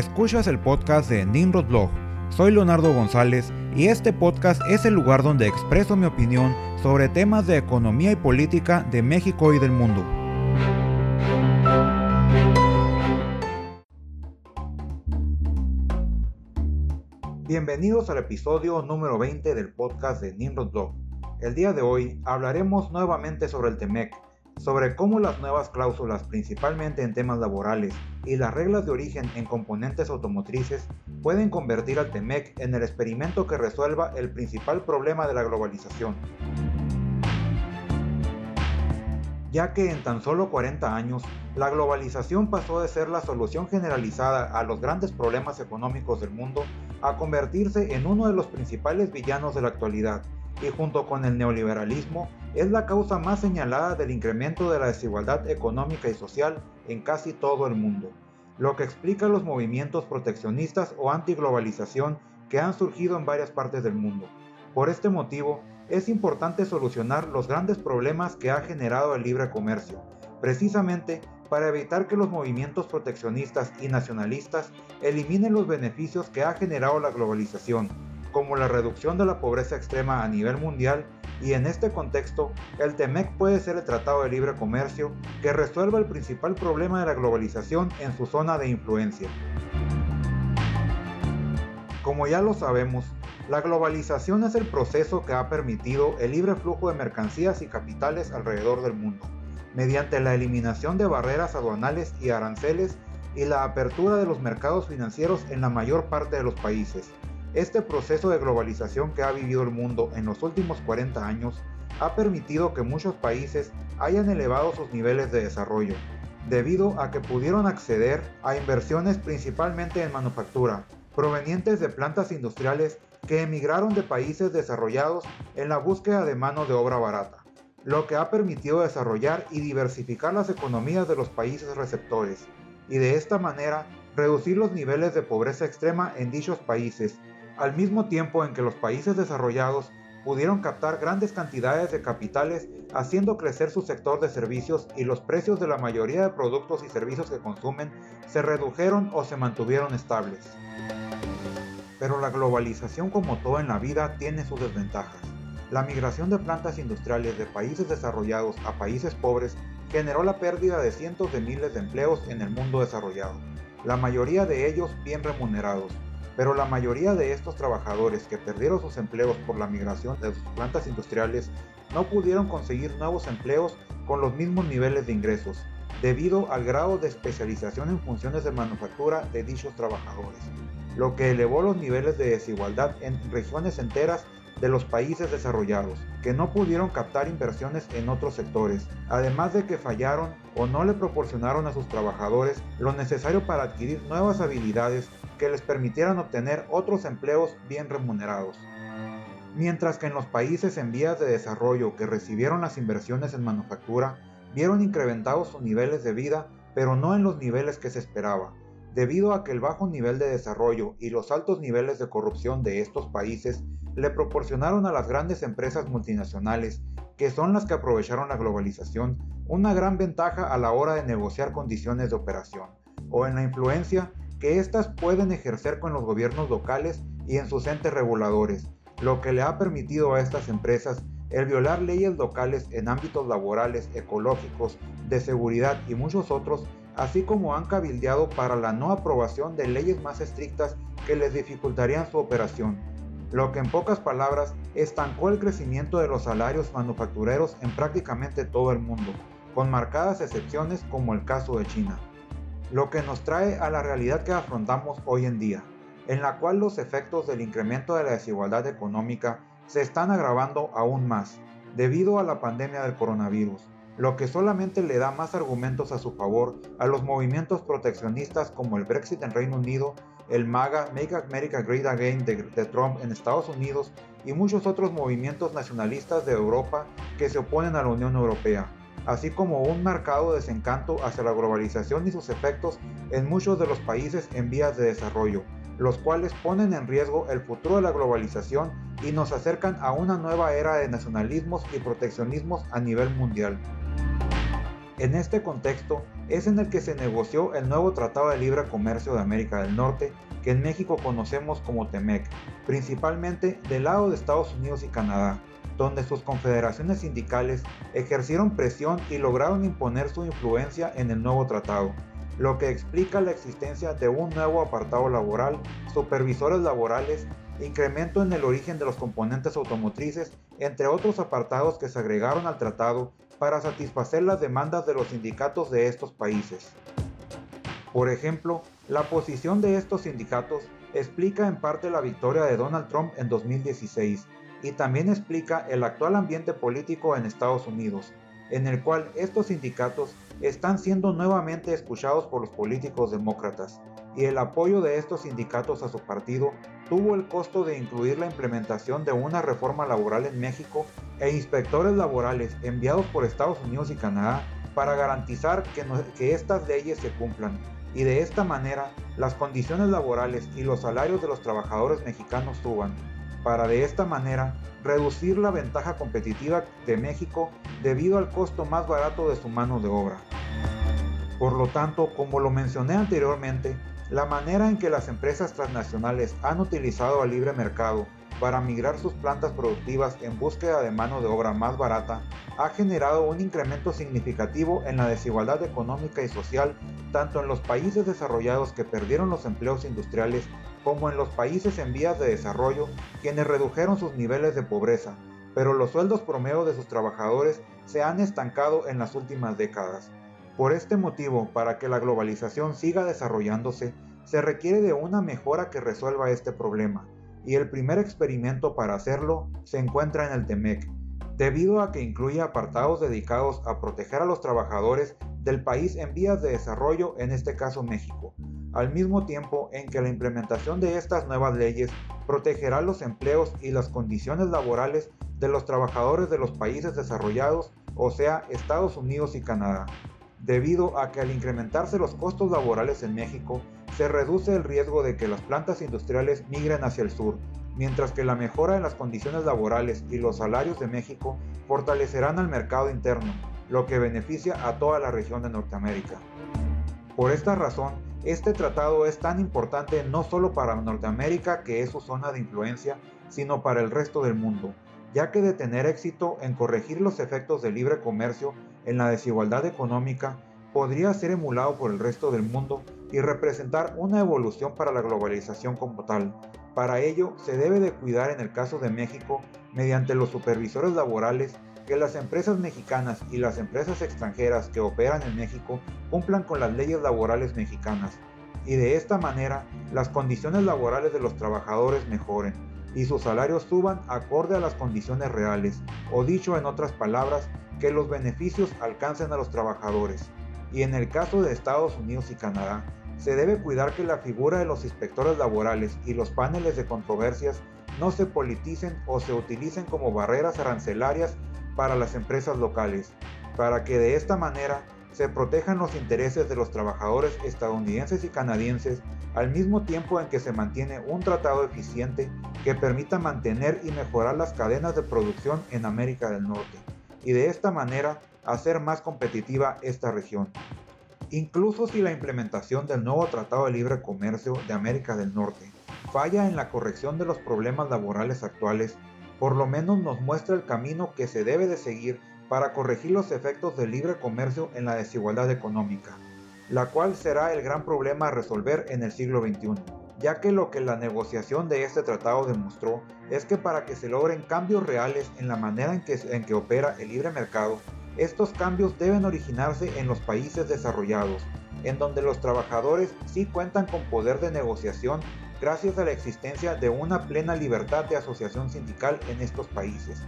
Escuchas el podcast de Nimrod Blog. Soy Leonardo González y este podcast es el lugar donde expreso mi opinión sobre temas de economía y política de México y del mundo. Bienvenidos al episodio número 20 del podcast de Nimrod Blog. El día de hoy hablaremos nuevamente sobre el TEMEC, sobre cómo las nuevas cláusulas, principalmente en temas laborales, y las reglas de origen en componentes automotrices pueden convertir al TEMEC en el experimento que resuelva el principal problema de la globalización. Ya que en tan solo 40 años, la globalización pasó de ser la solución generalizada a los grandes problemas económicos del mundo a convertirse en uno de los principales villanos de la actualidad, y junto con el neoliberalismo es la causa más señalada del incremento de la desigualdad económica y social en casi todo el mundo, lo que explica los movimientos proteccionistas o antiglobalización que han surgido en varias partes del mundo. Por este motivo, es importante solucionar los grandes problemas que ha generado el libre comercio, precisamente para evitar que los movimientos proteccionistas y nacionalistas eliminen los beneficios que ha generado la globalización como la reducción de la pobreza extrema a nivel mundial y en este contexto el TEMEC puede ser el Tratado de Libre Comercio que resuelva el principal problema de la globalización en su zona de influencia. Como ya lo sabemos, la globalización es el proceso que ha permitido el libre flujo de mercancías y capitales alrededor del mundo, mediante la eliminación de barreras aduanales y aranceles y la apertura de los mercados financieros en la mayor parte de los países. Este proceso de globalización que ha vivido el mundo en los últimos 40 años ha permitido que muchos países hayan elevado sus niveles de desarrollo, debido a que pudieron acceder a inversiones principalmente en manufactura, provenientes de plantas industriales que emigraron de países desarrollados en la búsqueda de mano de obra barata, lo que ha permitido desarrollar y diversificar las economías de los países receptores, y de esta manera reducir los niveles de pobreza extrema en dichos países al mismo tiempo en que los países desarrollados pudieron captar grandes cantidades de capitales haciendo crecer su sector de servicios y los precios de la mayoría de productos y servicios que consumen se redujeron o se mantuvieron estables. Pero la globalización como todo en la vida tiene sus desventajas. La migración de plantas industriales de países desarrollados a países pobres generó la pérdida de cientos de miles de empleos en el mundo desarrollado, la mayoría de ellos bien remunerados, pero la mayoría de estos trabajadores que perdieron sus empleos por la migración de sus plantas industriales no pudieron conseguir nuevos empleos con los mismos niveles de ingresos, debido al grado de especialización en funciones de manufactura de dichos trabajadores, lo que elevó los niveles de desigualdad en regiones enteras de los países desarrollados, que no pudieron captar inversiones en otros sectores, además de que fallaron o no le proporcionaron a sus trabajadores lo necesario para adquirir nuevas habilidades que les permitieran obtener otros empleos bien remunerados. Mientras que en los países en vías de desarrollo que recibieron las inversiones en manufactura, vieron incrementados sus niveles de vida, pero no en los niveles que se esperaba, debido a que el bajo nivel de desarrollo y los altos niveles de corrupción de estos países le proporcionaron a las grandes empresas multinacionales, que son las que aprovecharon la globalización, una gran ventaja a la hora de negociar condiciones de operación, o en la influencia que éstas pueden ejercer con los gobiernos locales y en sus entes reguladores, lo que le ha permitido a estas empresas el violar leyes locales en ámbitos laborales, ecológicos, de seguridad y muchos otros, así como han cabildeado para la no aprobación de leyes más estrictas que les dificultarían su operación, lo que en pocas palabras estancó el crecimiento de los salarios manufactureros en prácticamente todo el mundo, con marcadas excepciones como el caso de China. Lo que nos trae a la realidad que afrontamos hoy en día, en la cual los efectos del incremento de la desigualdad económica se están agravando aún más, debido a la pandemia del coronavirus, lo que solamente le da más argumentos a su favor a los movimientos proteccionistas como el Brexit en Reino Unido, el MAGA, Make America Great Again de, de, Trump en Estados Unidos y muchos otros movimientos nacionalistas de Europa que se oponen a la Unión Europea así como un marcado desencanto hacia la globalización y sus efectos en muchos de los países en vías de desarrollo, los cuales ponen en riesgo el futuro de la globalización y nos acercan a una nueva era de nacionalismos y proteccionismos a nivel mundial. En este contexto es en el que se negoció el nuevo Tratado de Libre Comercio de América del Norte, que en México conocemos como TEMEC, principalmente del lado de Estados Unidos y Canadá, donde sus confederaciones sindicales ejercieron presión y lograron imponer su influencia en el nuevo tratado, lo que explica la existencia de un nuevo apartado laboral, supervisores laborales, incremento en el origen de los componentes automotrices, entre otros apartados que se agregaron al tratado para satisfacer las demandas de los sindicatos de estos países. Por ejemplo, la posición de estos sindicatos explica en parte la victoria de Donald Trump en 2016 y también explica el actual ambiente político en Estados Unidos, en el cual estos sindicatos están siendo nuevamente escuchados por los políticos demócratas, y el apoyo de estos sindicatos a su partido tuvo el costo de incluir la implementación de una reforma laboral en México e inspectores laborales enviados por Estados Unidos y Canadá para garantizar que, que estas leyes se cumplan y de esta manera las condiciones laborales y los salarios de los trabajadores mexicanos suban, para de esta manera reducir la ventaja competitiva de México debido al costo más barato de su mano de obra. Por lo tanto, como lo mencioné anteriormente, la manera en que las empresas transnacionales han utilizado al libre mercado para migrar sus plantas productivas en búsqueda de mano de obra más barata ha generado un incremento significativo en la desigualdad económica y social tanto en los países desarrollados que perdieron los empleos industriales como en los países en vías de desarrollo quienes redujeron sus niveles de pobreza, pero los sueldos promedio de sus trabajadores se han estancado en las últimas décadas. Por este motivo, para que la globalización siga desarrollándose, se requiere de una mejora que resuelva este problema, y el primer experimento para hacerlo se encuentra en el TEMEC, debido a que incluye apartados dedicados a proteger a los trabajadores del país en vías de desarrollo, en este caso México, al mismo tiempo en que la implementación de estas nuevas leyes protegerá los empleos y las condiciones laborales de los trabajadores de los países desarrollados, o sea, Estados Unidos y Canadá, debido a que al incrementarse los costos laborales en México, se reduce el riesgo de que las plantas industriales migren hacia el sur, mientras que la mejora en las condiciones laborales y los salarios de México fortalecerán al mercado interno, lo que beneficia a toda la región de Norteamérica. Por esta razón, este tratado es tan importante no solo para Norteamérica, que es su zona de influencia, sino para el resto del mundo, ya que de tener éxito en corregir los efectos del libre comercio en la desigualdad económica, podría ser emulado por el resto del mundo y representar una evolución para la globalización como tal. Para ello, se debe de cuidar en el caso de México, mediante los supervisores laborales, que las empresas mexicanas y las empresas extranjeras que operan en México cumplan con las leyes laborales mexicanas, y de esta manera las condiciones laborales de los trabajadores mejoren y sus salarios suban acorde a las condiciones reales, o dicho en otras palabras, que los beneficios alcancen a los trabajadores. Y en el caso de Estados Unidos y Canadá, se debe cuidar que la figura de los inspectores laborales y los paneles de controversias no se politicen o se utilicen como barreras arancelarias para las empresas locales, para que de esta manera se protejan los intereses de los trabajadores estadounidenses y canadienses al mismo tiempo en que se mantiene un tratado eficiente que permita mantener y mejorar las cadenas de producción en América del Norte y de esta manera hacer más competitiva esta región. Incluso si la implementación del nuevo Tratado de Libre Comercio de América del Norte falla en la corrección de los problemas laborales actuales, por lo menos nos muestra el camino que se debe de seguir para corregir los efectos del libre comercio en la desigualdad económica, la cual será el gran problema a resolver en el siglo XXI, ya que lo que la negociación de este tratado demostró es que para que se logren cambios reales en la manera en que, en que opera el libre mercado, estos cambios deben originarse en los países desarrollados, en donde los trabajadores sí cuentan con poder de negociación gracias a la existencia de una plena libertad de asociación sindical en estos países.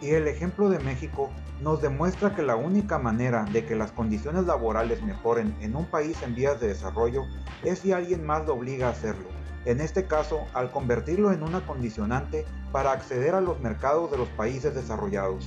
Y el ejemplo de México nos demuestra que la única manera de que las condiciones laborales mejoren en un país en vías de desarrollo es si alguien más lo obliga a hacerlo, en este caso al convertirlo en una condicionante para acceder a los mercados de los países desarrollados.